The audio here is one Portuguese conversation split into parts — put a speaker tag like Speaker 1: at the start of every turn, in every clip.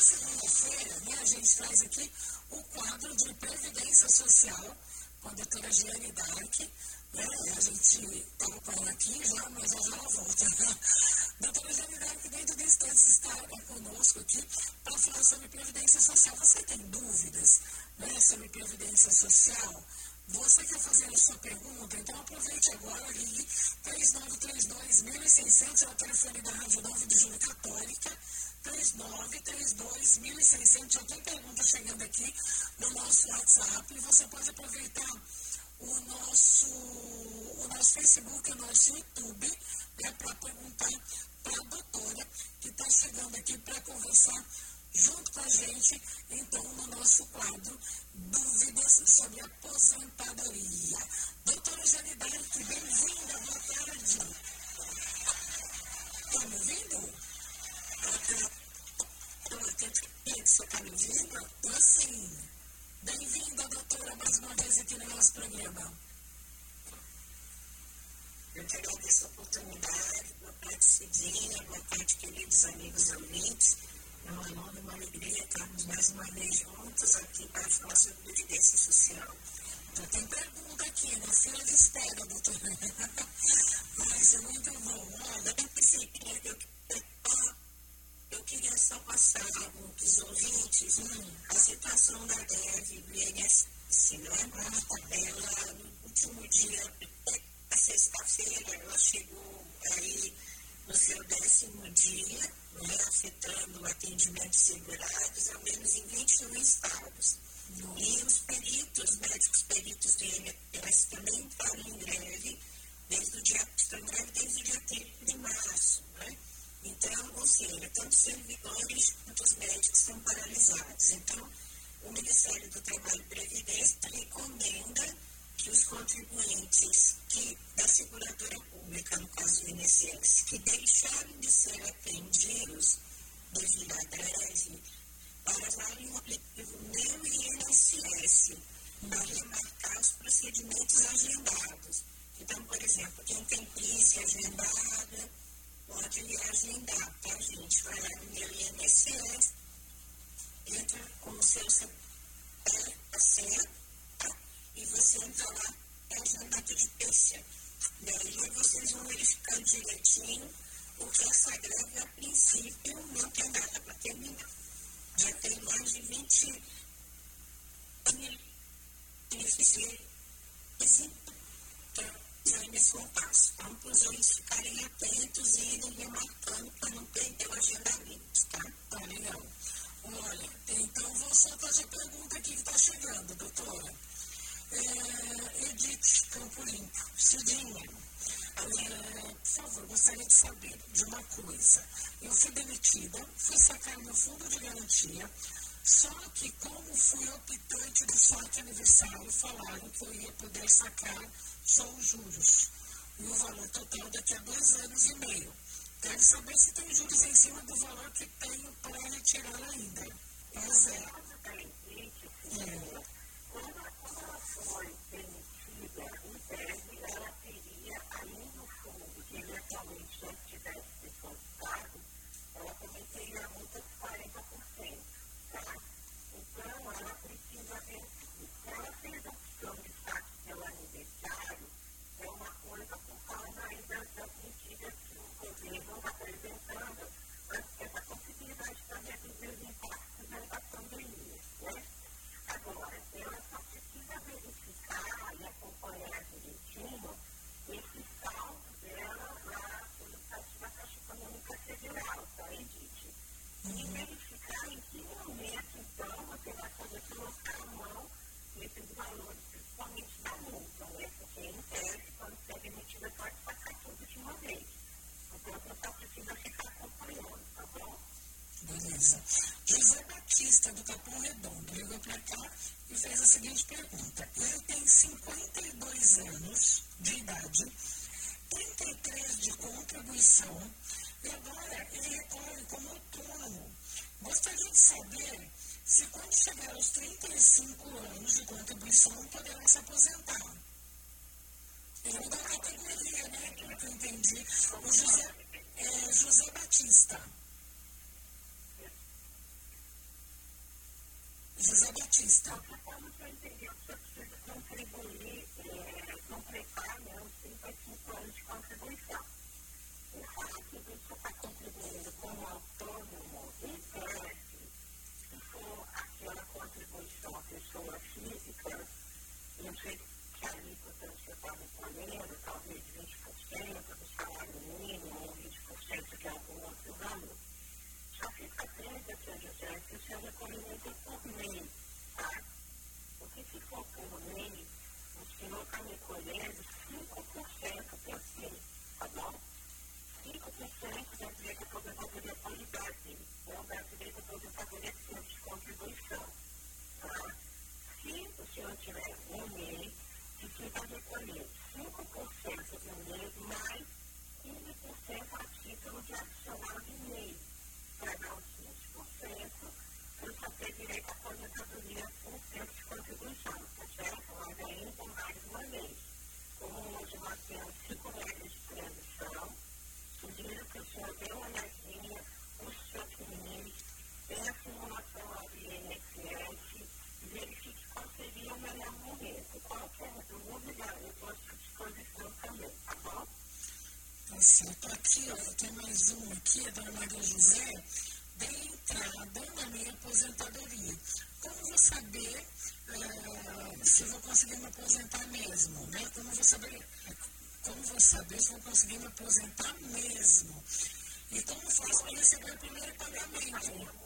Speaker 1: Segunda-feira, né, a gente traz aqui o quadro de Previdência Social com a doutora Giane Dark. Né? A gente estava com ela aqui já, mas já ela volta. doutora Giane Dark, dentro de instantes, está conosco aqui para falar sobre Previdência Social. Você tem dúvidas né, sobre Previdência Social? Você quer fazer a sua pergunta? Então aproveite agora, ligue 3932-1600, é o telefone da Rádio 9 de Julho Católica, 3932-1600. Já tem pergunta chegando aqui no nosso WhatsApp e você pode aproveitar o nosso, o nosso Facebook, o nosso YouTube, né, para perguntar para a doutora que está chegando aqui para conversar junto com a gente, então, no nosso quadro Dúvidas sobre Aposentadoria. Doutora Janidarte, bem-vinda, boa tarde. Está me ouvindo? Você está me ouvindo? Estou sim. Bem-vinda, doutora, mais uma vez aqui no nosso programa.
Speaker 2: Eu te agradeço a oportunidade. Boa tarde, Cidinha. Boa tarde, queridos amigos ouvintes. É uma honra, uma alegria estarmos mais uma vez juntos aqui para falar sobre previdência social.
Speaker 1: Já tem pergunta aqui, na fila de espera, doutora. Mas é muito bom.
Speaker 2: Olha, eu pensei que eu, eu, queria só passar para os ouvintes hum. a situação da DEV do INSS, né? Ela, no último dia, sexta-feira, ela chegou aí no seu décimo dia, né, afetando o atendimento de segurados, ao menos em 21 estados. E os peritos, médicos peritos do INPS também entraram em greve desde o dia, estão em greve desde o dia 30 de março. Né? Então, ou seja, tanto servidores quanto os médicos estão paralisados. Então, o Ministério do Trabalho e Previdência recomenda que os contribuintes greve, para usarem o aplicativo Meu INSS para remarcar os procedimentos agendados. Então, por exemplo, quem tem crise agendada, pode agendar, tá, gente? Vai lá no Meu INSS, entra com o seu CPF, e você entra lá, é agendado de peixe. E aí vocês vão verificar direitinho, porque essa greve, a princípio, não tem data para terminar. Já tem mais de 20 mil beneficiários já nesse compasso. Então, para os ouvintes ficarem atentos e irem remarcando para não perder o agendamento, tá?
Speaker 1: Tá legal. Olha, então vou soltar essa pergunta aqui que está chegando, doutora. É, Edith Campo Limpo, Cidinha, por favor, gostaria de saber de uma coisa. Eu fui demitida, fui sacar meu fundo de garantia, só que como fui optante do saque aniversário, falaram que eu ia poder sacar só os juros. E o valor total daqui a dois anos e meio. Quero saber se tem juros em cima do valor que tenho para retirar ainda. É zero.
Speaker 2: É. Quando ela foi demitida, em tese, ela teria ainda o fundo que eventualmente já tivesse depositado, ela também teria a multa de 40%. Tá? Então, ela precisa ver o seguinte: se ela fez a opção de saque pelo aniversário, é uma coisa por causa aí das, das medidas que o governo está apresentando, essa possibilidade também de reduzir os impactos da pandemia. Né? Agora, ela só precisa verificar e acompanhar direitinho esse saldo dela lá pelo site da Caixa Econômica Federal, tá, Edith? E verificar em que momento, então, você vai poder colocar a mão nesses valores, principalmente da multa, né? Porque, em tese, quando você é demitida, pode sacar tudo de uma vez. Então, você só precisa ficar acompanhando, tá bom?
Speaker 1: Beleza. José Batista, do Capão Redondo, ligou para cá e fez a seguinte pergunta. Ele tem 52 anos
Speaker 2: aqui, ó, tem mais um aqui, a dona Maria José, dei entrada na minha aposentadoria. Como vou saber eh, se vou conseguir me aposentar mesmo, né? Como vou saber, como vou saber se vou conseguir me aposentar mesmo? Então, e como faço para receber o primeiro pagamento?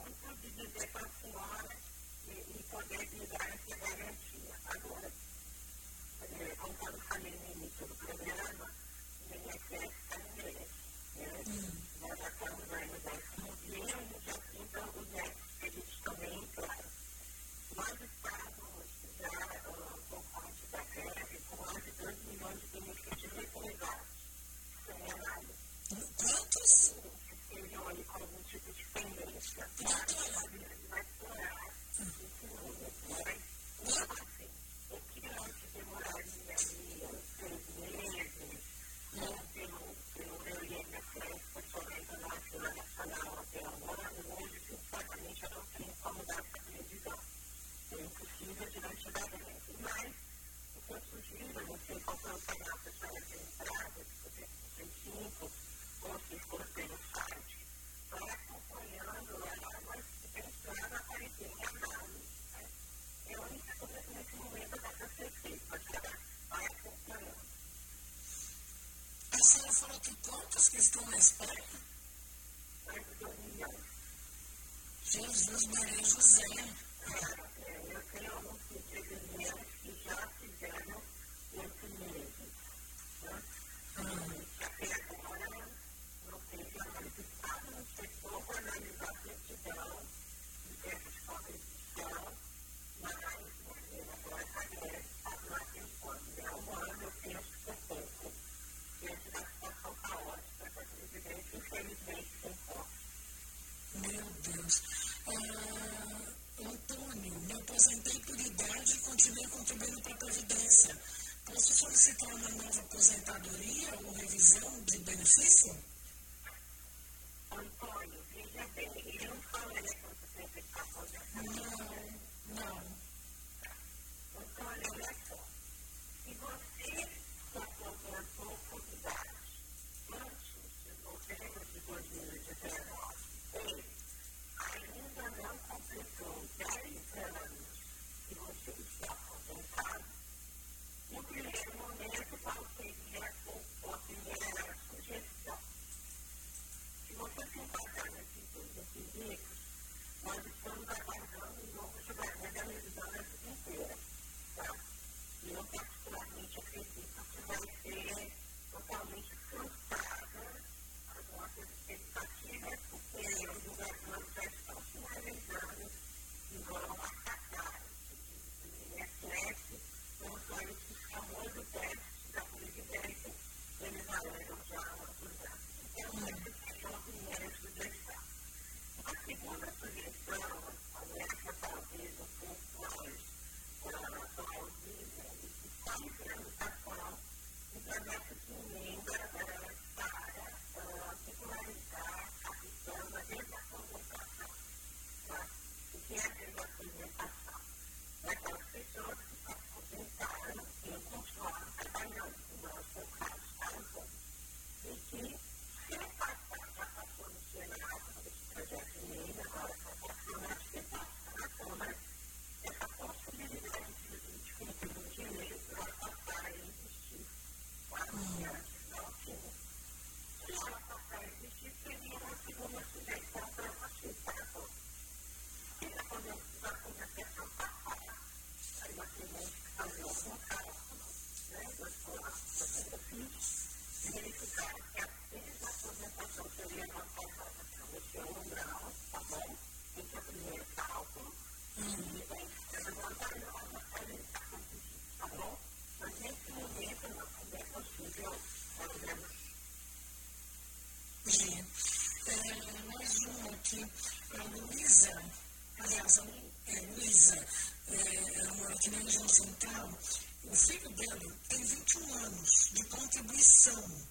Speaker 3: Granja Central, o
Speaker 2: filho dele tem 21 anos de contribuição.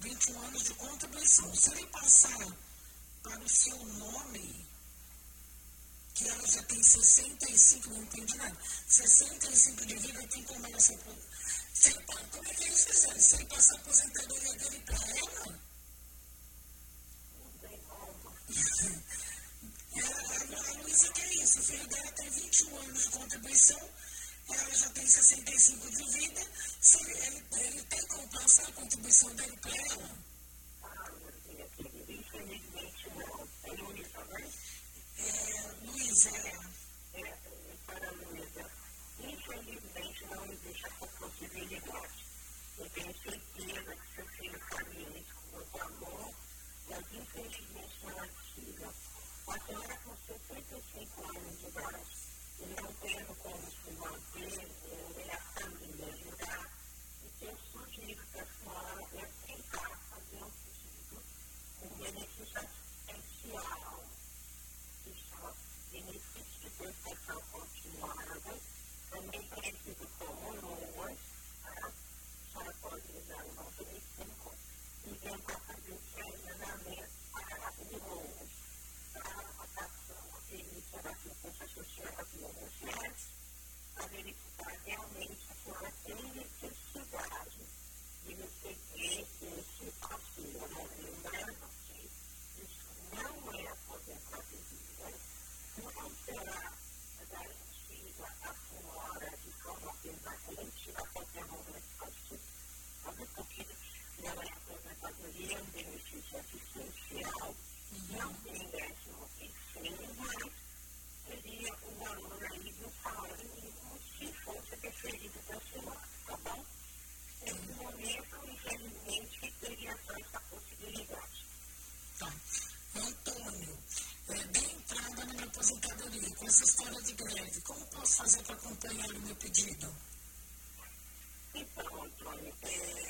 Speaker 2: 21 anos de contribuição. Se ele passar para o seu nome, que ela já tem 65, não entendi nada, 65 de vida tem como ela se se Como é que eles fizeram? Se ele passar a aposentadoria dele para ela? Não tem como. a Luísa quer filho dela tem 21 anos de contribuição, ela já tem 65 de vida, se ele, ele tem como passar a contribuição dele para ela.
Speaker 1: enfrentam, infelizmente, só essa possibilidade.
Speaker 2: Tá. Antônio, é, dei entrada na minha aposentadoria com essa história de greve. Como posso fazer para acompanhar o meu pedido?
Speaker 1: Então, Antônio, é,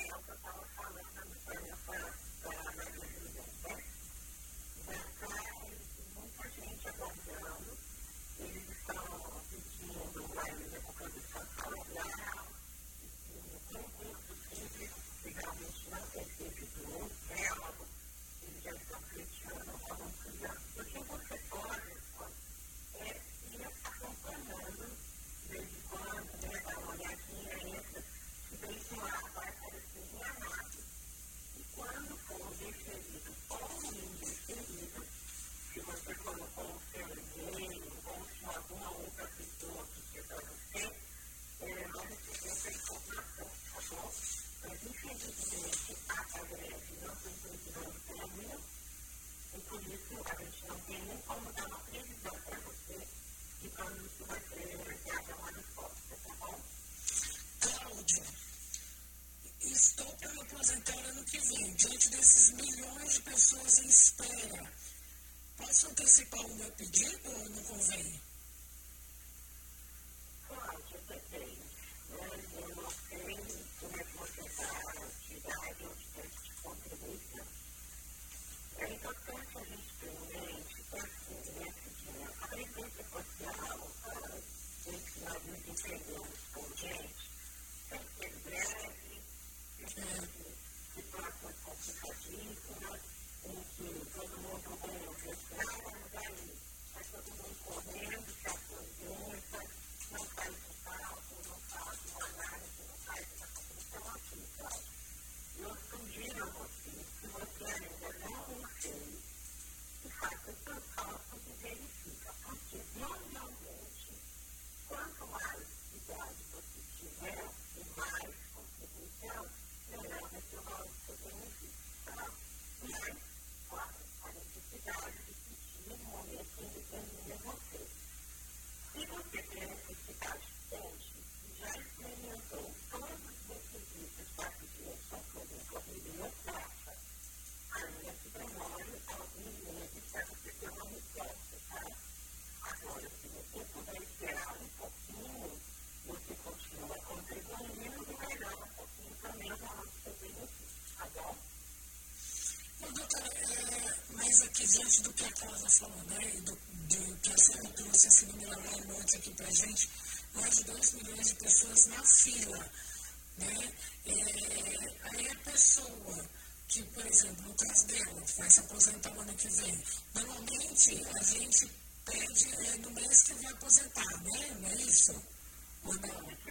Speaker 2: pedido ou não convém?
Speaker 1: mais
Speaker 2: aqui diante do que a Carla falou, né? E do, do que a Sara trouxe esse número lá noite aqui pra gente,
Speaker 1: mais de 2 milhões de pessoas na fila. Né? É, aí a pessoa que, por exemplo, no caso dela, que vai se aposentar o ano que vem, normalmente a gente pede é, no mês que vai aposentar, né? Não é isso? Ou não?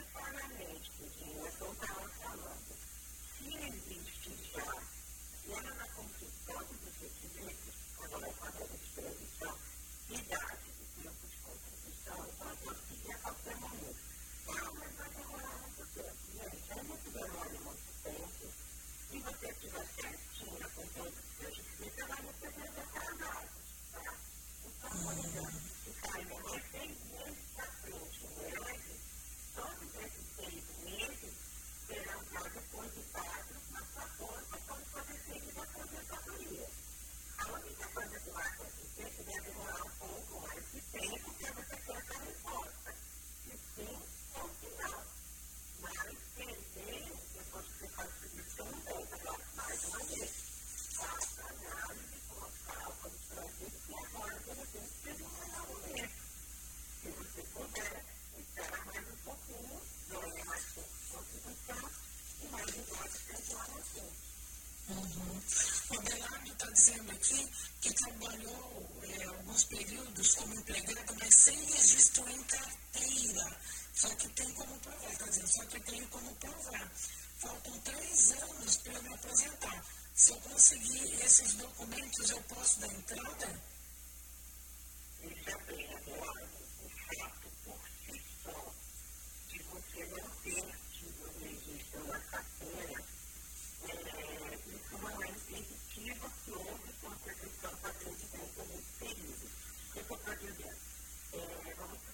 Speaker 1: dizendo aqui que trabalhou é, alguns períodos como empregada, mas sem registro em carteira. Só que tem como provar, está dizendo, só que tem como provar. Faltam três anos para me apresentar. Se eu conseguir esses documentos, eu posso dar entrada?
Speaker 2: Isso é ciente com a circunstância que a gente como crise. O que eu estou dizendo? É, vamos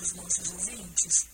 Speaker 2: os
Speaker 1: nossos ouvintes.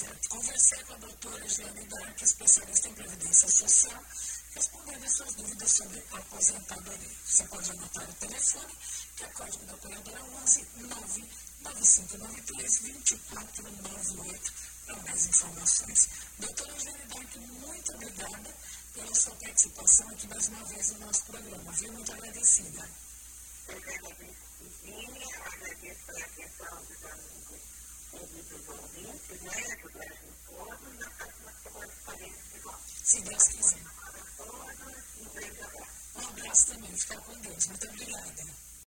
Speaker 1: Certo. Conversei com a doutora Jeane Dark, especialista em Previdência Social, respondendo as suas dúvidas sobre aposentadoria. Você pode anotar o telefone, que é o código da operadora 11 99593 2498 para mais informações. Doutora Jeane Dark, muito obrigada pela sua participação aqui mais uma vez no nosso programa. Viu? Muito agradecida.
Speaker 2: Eu agradeço, agradeço pela atenção dos amigos e dos ouvintes,
Speaker 1: Se Deus quiser. Um abraço. Também. Fica com Deus. Muito obrigada.